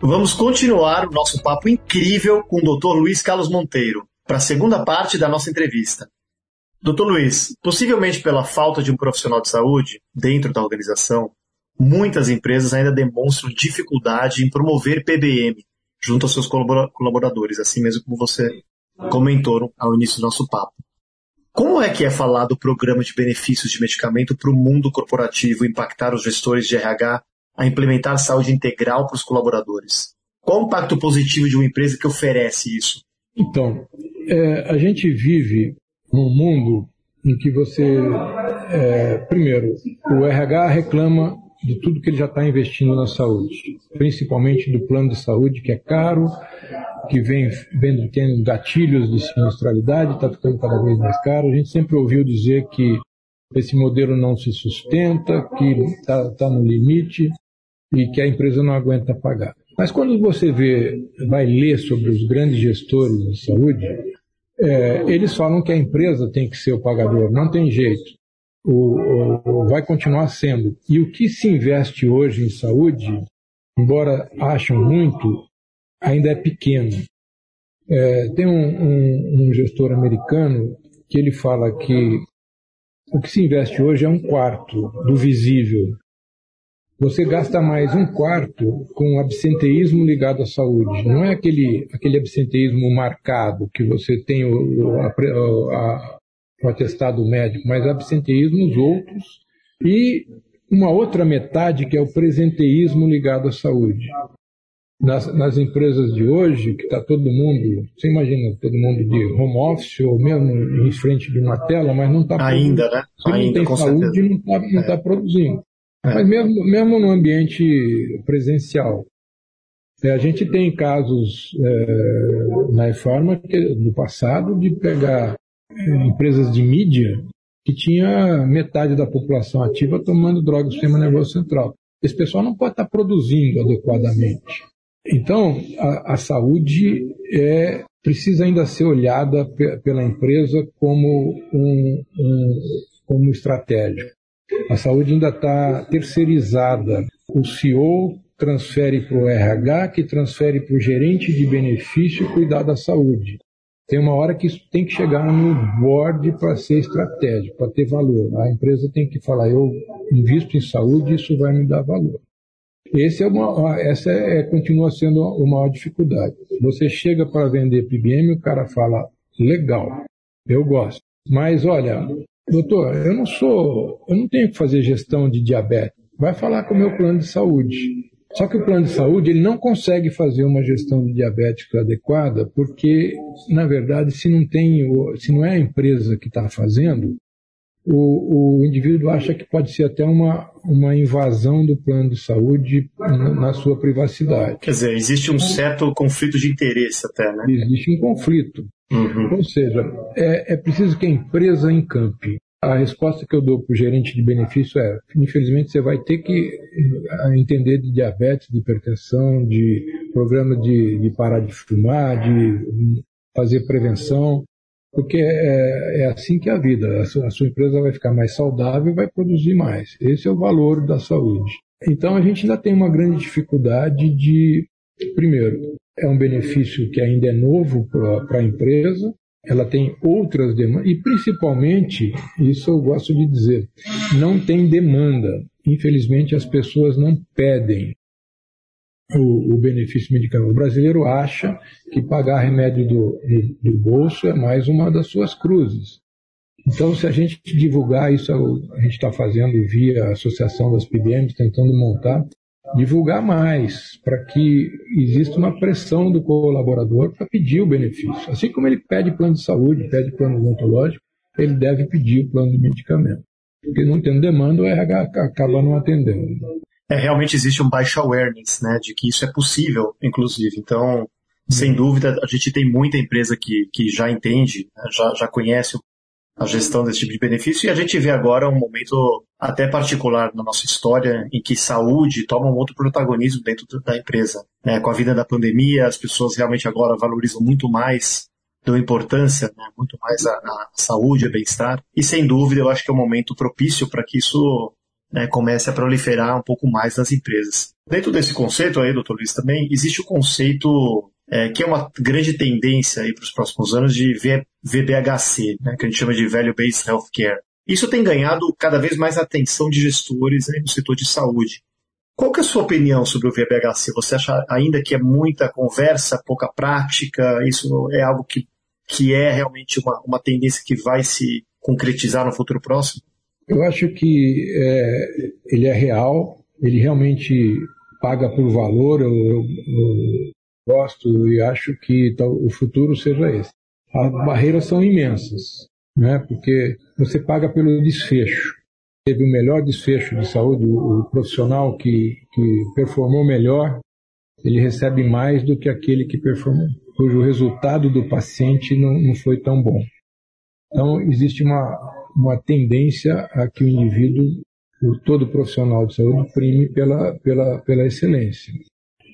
Vamos continuar o nosso papo incrível com o Dr. Luiz Carlos Monteiro, para a segunda parte da nossa entrevista. Dr. Luiz, possivelmente pela falta de um profissional de saúde dentro da organização, muitas empresas ainda demonstram dificuldade em promover PBM junto aos seus colaboradores, assim mesmo como você comentou ao início do nosso papo. Como é que é falar do programa de benefícios de medicamento para o mundo corporativo impactar os gestores de RH a implementar saúde integral para os colaboradores? Qual o impacto positivo de uma empresa que oferece isso? Então, é, a gente vive num mundo em que você, é, primeiro, o RH reclama de tudo que ele já está investindo na saúde, principalmente do plano de saúde que é caro, que vem, vem tendo gatilhos de sinistralidade, está ficando cada vez mais caro. A gente sempre ouviu dizer que esse modelo não se sustenta, que está tá no limite e que a empresa não aguenta pagar. Mas quando você vê, vai ler sobre os grandes gestores de saúde, é, eles falam que a empresa tem que ser o pagador, não tem jeito. O, o, vai continuar sendo. E o que se investe hoje em saúde, embora acham muito, ainda é pequeno. É, tem um, um, um gestor americano que ele fala que o que se investe hoje é um quarto do visível você gasta mais um quarto com absenteísmo ligado à saúde. Não é aquele, aquele absenteísmo marcado que você tem o, a, a, o atestado médico, mas absenteísmos outros e uma outra metade que é o presenteísmo ligado à saúde. Nas, nas empresas de hoje, que está todo mundo, você imagina, todo mundo de home office ou mesmo em frente de uma tela, mas não está Ainda, né? Se Ainda, não tem saúde, certeza. não está é. tá produzindo. É. Mas mesmo, mesmo no ambiente presencial, é, a gente tem casos é, na Efarma do passado de pegar é, empresas de mídia que tinha metade da população ativa tomando drogas do sistema nervoso central. Esse pessoal não pode estar produzindo adequadamente. Então, a, a saúde é, precisa ainda ser olhada pela empresa como um, um como estratégico. A saúde ainda está terceirizada. O CEO transfere para o RH, que transfere para o gerente de benefício cuidar da saúde. Tem uma hora que isso tem que chegar no board para ser estratégico, para ter valor. A empresa tem que falar, eu invisto em saúde, isso vai me dar valor. É uma, essa é, continua sendo a maior dificuldade. Você chega para vender PBM, o cara fala, legal, eu gosto. Mas olha, doutor, eu não sou, eu não tenho que fazer gestão de diabetes. Vai falar com o meu plano de saúde. Só que o plano de saúde ele não consegue fazer uma gestão de diabético adequada, porque, na verdade, se não tem, se não é a empresa que está fazendo, o, o, indivíduo acha que pode ser até uma, uma invasão do plano de saúde na, na, sua privacidade. Quer dizer, existe um certo conflito de interesse até, né? Existe um conflito. Uhum. Ou seja, é, é preciso que a empresa encampe. A resposta que eu dou para o gerente de benefício é: infelizmente, você vai ter que eh, entender de diabetes, de hipertensão, de programa de, de parar de fumar, de fazer prevenção, porque é, é assim que é a vida. A sua, a sua empresa vai ficar mais saudável e vai produzir mais. Esse é o valor da saúde. Então, a gente ainda tem uma grande dificuldade de, primeiro, é um benefício que ainda é novo para a empresa, ela tem outras demandas, e principalmente, isso eu gosto de dizer, não tem demanda. Infelizmente, as pessoas não pedem o, o benefício medicamentoso. O brasileiro acha que pagar remédio do, do, do bolso é mais uma das suas cruzes. Então, se a gente divulgar isso, a gente está fazendo via Associação das PBMs, tentando montar, divulgar mais, para que exista uma pressão do colaborador para pedir o benefício. Assim como ele pede plano de saúde, pede plano odontológico, ele deve pedir o plano de medicamento. Porque não tendo demanda, o RH acaba não atendendo. É, realmente existe um baixo awareness, né, de que isso é possível, inclusive. Então, Sem dúvida, a gente tem muita empresa que, que já entende, né, já, já conhece a gestão desse tipo de benefício e a gente vê agora um momento até particular na nossa história em que saúde toma um outro protagonismo dentro da empresa. Né? Com a vida da pandemia, as pessoas realmente agora valorizam muito mais dão importância né, muito mais à, saúde, ao bem-estar. E sem dúvida, eu acho que é um momento propício para que isso né, comece a proliferar um pouco mais nas empresas. Dentro desse conceito aí, doutor Luiz, também existe o conceito é, que é uma grande tendência para os próximos anos de VBHC, né, que a gente chama de Value Based Healthcare. Isso tem ganhado cada vez mais atenção de gestores aí no setor de saúde. Qual que é a sua opinião sobre o VBHC? Você acha ainda que é muita conversa, pouca prática? Isso é algo que, que é realmente uma, uma tendência que vai se concretizar no futuro próximo? Eu acho que é, ele é real, ele realmente paga por valor. Eu, eu, eu gosto e acho que o futuro seja esse. As barreiras são imensas, né? porque você paga pelo desfecho. Teve o melhor desfecho de saúde, o profissional que, que performou melhor, ele recebe mais do que aquele que performou, cujo resultado do paciente não, não foi tão bom. Então, existe uma, uma tendência a que o indivíduo, todo profissional de saúde, prime pela, pela, pela excelência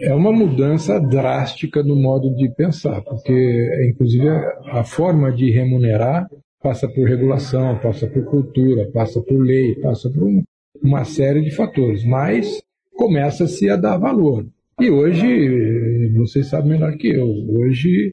é uma mudança drástica no modo de pensar, porque, inclusive, a forma de remunerar passa por regulação, passa por cultura, passa por lei, passa por uma série de fatores, mas começa-se a dar valor. E hoje, vocês sabem melhor que eu, hoje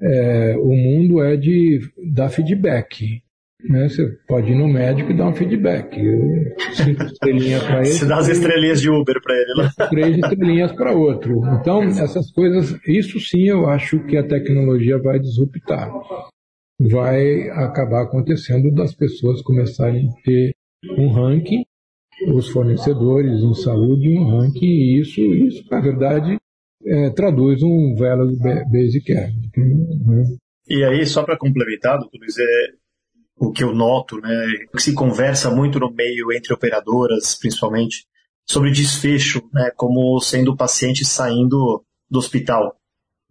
é, o mundo é de dar feedback. Né? Você pode ir no médico e dar um feedback. Eu, cinco estrelinhas para ele. Você dá as estrelinhas de Uber para ele lá. Três estrelinhas para outro. Então, essas coisas, isso sim eu acho que a tecnologia vai disruptar. Vai acabar acontecendo das pessoas começarem a ter um ranking, os fornecedores em saúde um ranking, e isso, isso na verdade, é, traduz um value basic care. Né? E aí, só para complementar, doutor Luiz, é, o que eu noto, né, que se conversa muito no meio entre operadoras, principalmente, sobre desfecho, né, como sendo o paciente saindo do hospital.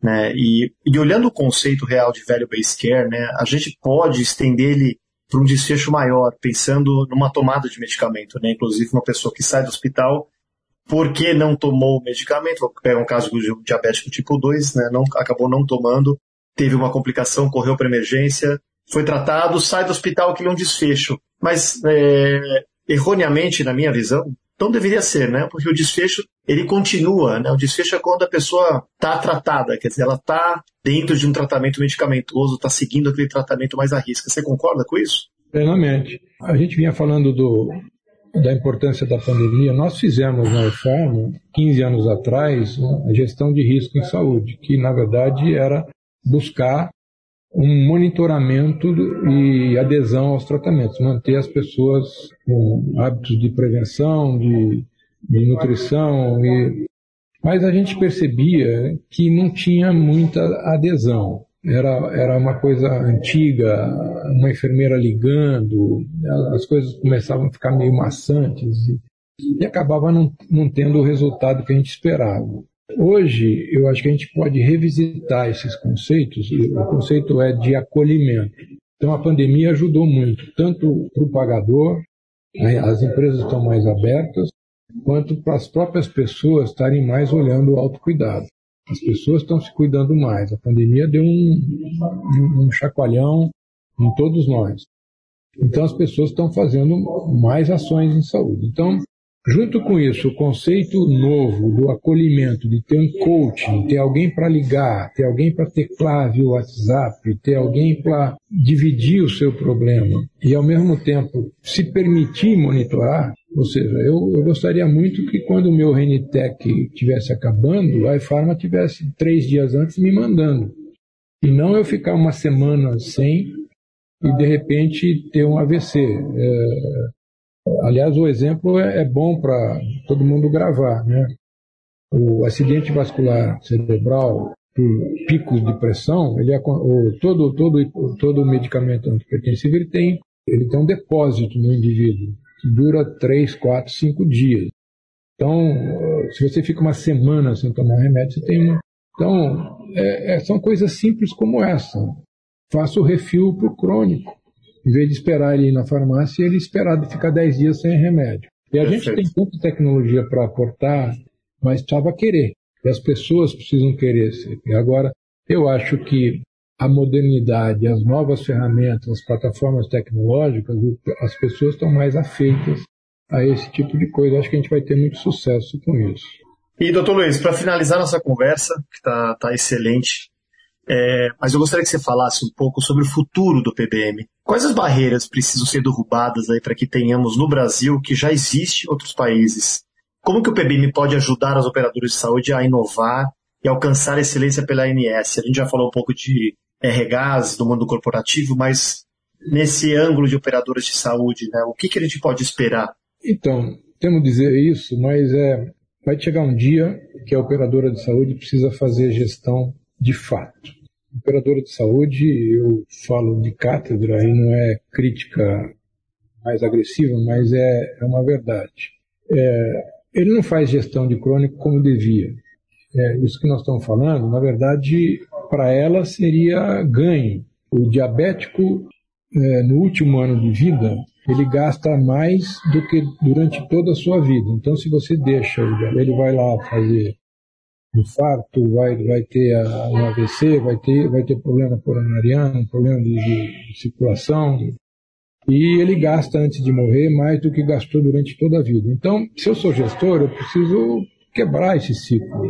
Né, e, e olhando o conceito real de value based care, né, a gente pode estender ele para um desfecho maior, pensando numa tomada de medicamento, né, inclusive uma pessoa que sai do hospital porque não tomou o medicamento, vou pegar um caso do diabético tipo 2, né, não, acabou não tomando, teve uma complicação, correu para emergência, foi tratado, sai do hospital, aquilo é um desfecho. Mas, é, erroneamente, na minha visão, então deveria ser, né? Porque o desfecho, ele continua, né? O desfecho é quando a pessoa está tratada, quer dizer, ela está dentro de um tratamento medicamentoso, está seguindo aquele tratamento mais à risca. Você concorda com isso? Plenamente. A gente vinha falando do, da importância da pandemia. Nós fizemos na UFAM, 15 anos atrás, a gestão de risco em saúde, que na verdade era buscar um monitoramento e adesão aos tratamentos, manter as pessoas com hábitos de prevenção, de, de nutrição. E... Mas a gente percebia que não tinha muita adesão. Era, era uma coisa antiga, uma enfermeira ligando, as coisas começavam a ficar meio maçantes e, e acabava não, não tendo o resultado que a gente esperava. Hoje, eu acho que a gente pode revisitar esses conceitos, o conceito é de acolhimento. Então, a pandemia ajudou muito, tanto para o pagador, né, as empresas estão mais abertas, quanto para as próprias pessoas estarem mais olhando o autocuidado. As pessoas estão se cuidando mais. A pandemia deu um, um chacoalhão em todos nós. Então, as pessoas estão fazendo mais ações em saúde. Então, Junto com isso, o conceito novo do acolhimento, de ter um coaching, ter alguém para ligar, ter alguém para teclar via WhatsApp, ter alguém para dividir o seu problema e, ao mesmo tempo, se permitir monitorar. Ou seja, eu, eu gostaria muito que quando o meu Renitec estivesse acabando, a iPharma tivesse três dias antes me mandando. E não eu ficar uma semana sem e, de repente, ter um AVC. É, Aliás, o exemplo é, é bom para todo mundo gravar. Né? O acidente vascular cerebral por picos de pressão, ele é, todo, todo, todo medicamento antipertensivo ele tem, ele tem um depósito no indivíduo que dura 3, 4, 5 dias. Então, se você fica uma semana sem tomar remédio, você tem Então, é, é, são coisas simples como essa. Faça o refil para o crônico. Em vez de esperar ele ir na farmácia, ele esperar de ficar 10 dias sem remédio. E a Perfeito. gente tem tanta tecnologia para aportar, mas precisava querer. E as pessoas precisam querer. E agora, eu acho que a modernidade, as novas ferramentas, as plataformas tecnológicas, as pessoas estão mais afeitas a esse tipo de coisa. Acho que a gente vai ter muito sucesso com isso. E, doutor Luiz, para finalizar nossa conversa, que está tá excelente, é, mas eu gostaria que você falasse um pouco sobre o futuro do PBM. Quais as barreiras precisam ser derrubadas aí para que tenhamos no Brasil, que já existe em outros países? Como que o PBM pode ajudar as operadoras de saúde a inovar e alcançar excelência pela ANS? A gente já falou um pouco de RHs, do mundo corporativo, mas nesse ângulo de operadoras de saúde, né, o que, que a gente pode esperar? Então, temos dizer isso, mas é, vai chegar um dia que a operadora de saúde precisa fazer gestão de fato. Operadora de saúde, eu falo de cátedra e não é crítica mais agressiva, mas é, é uma verdade. É, ele não faz gestão de crônico como devia. É, isso que nós estamos falando, na verdade, para ela seria ganho. O diabético, é, no último ano de vida, ele gasta mais do que durante toda a sua vida. Então, se você deixa, ele vai lá fazer infarto, vai, vai ter a, um AVC, vai ter, vai ter problema coronariano, problema de, de, circulação, e ele gasta antes de morrer mais do que gastou durante toda a vida. Então, se eu sou gestor, eu preciso quebrar esse ciclo.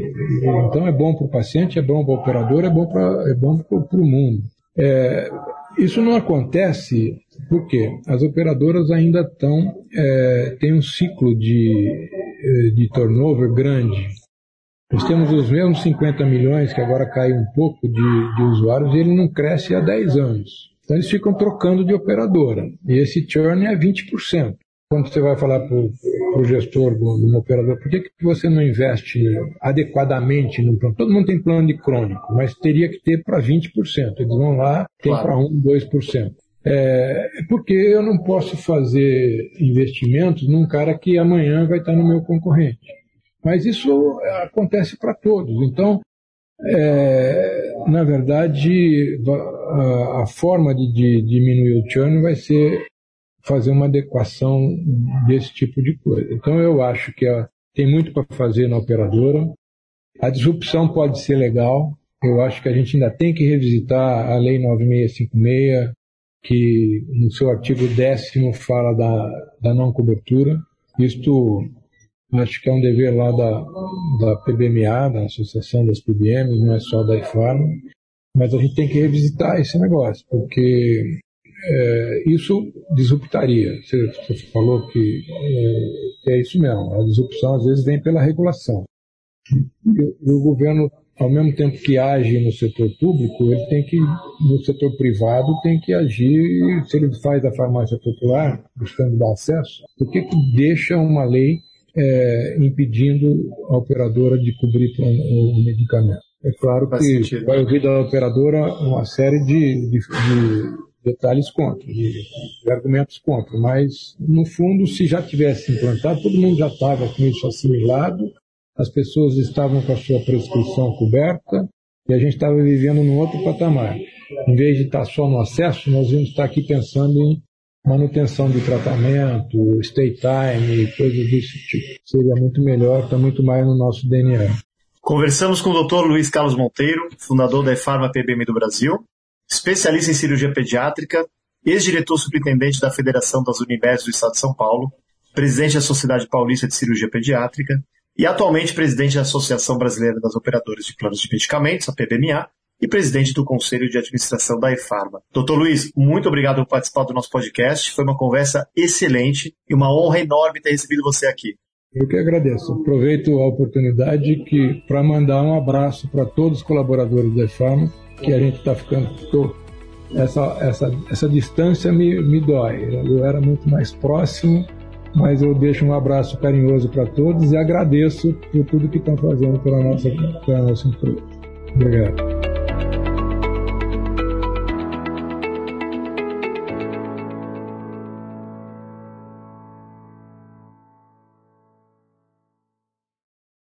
Então, é bom para o paciente, é bom para o operador, é bom para é bom o mundo. É, isso não acontece porque as operadoras ainda estão é, têm um ciclo de, é, de turnover grande. Nós temos os mesmos 50 milhões, que agora cai um pouco de, de usuários, e ele não cresce há 10 anos. Então eles ficam trocando de operadora. E esse churn é 20%. Quando você vai falar para o gestor de uma operadora, por que, que você não investe adequadamente no plano? Todo mundo tem plano de crônico, mas teria que ter para 20%. Eles vão lá, tem claro. para 1, 2%. É, porque eu não posso fazer investimentos num cara que amanhã vai estar no meu concorrente. Mas isso acontece para todos. Então, é, na verdade, a, forma de, de, diminuir o churn vai ser fazer uma adequação desse tipo de coisa. Então, eu acho que a, tem muito para fazer na operadora. A disrupção pode ser legal. Eu acho que a gente ainda tem que revisitar a Lei 9656, que no seu artigo décimo fala da, da não cobertura. Isto Acho que é um dever lá da, da PBMA, da Associação das PBMs, não é só da IFARM, mas a gente tem que revisitar esse negócio, porque é, isso disruptaria. Você, você falou que é, é, isso mesmo, a disrupção às vezes vem pela regulação. E, e o governo, ao mesmo tempo que age no setor público, ele tem que, no setor privado, tem que agir, se ele faz a farmácia popular, buscando dar acesso, por que, que deixa uma lei é, impedindo a operadora de cobrir o medicamento. É claro Faz que sentido. vai ouvir da operadora uma série de, de, de detalhes contra, de, de, argumentos contra, mas no fundo, se já tivesse implantado, todo mundo já estava com isso assimilado, as pessoas estavam com a sua prescrição coberta e a gente estava vivendo num outro patamar. Em vez de estar só no acesso, nós íamos estar aqui pensando em manutenção de tratamento, stay time, coisas desse tipo. Seria muito melhor, está muito mais no nosso DNA. Conversamos com o Dr. Luiz Carlos Monteiro, fundador da EFARMA PBM do Brasil, especialista em cirurgia pediátrica, ex-diretor superintendente da Federação das Unibeds do Estado de São Paulo, presidente da Sociedade Paulista de Cirurgia Pediátrica e atualmente presidente da Associação Brasileira das Operadoras de Planos de Medicamentos, a PBMA, e presidente do Conselho de Administração da EFARMA. Doutor Luiz, muito obrigado por participar do nosso podcast. Foi uma conversa excelente e uma honra enorme ter recebido você aqui. Eu que agradeço. Aproveito a oportunidade que para mandar um abraço para todos os colaboradores da EFARMA, que a gente está ficando. Essa, essa, essa distância me, me dói. Eu era muito mais próximo, mas eu deixo um abraço carinhoso para todos e agradeço por tudo que estão fazendo pela nossa, pela nossa empresa. Obrigado.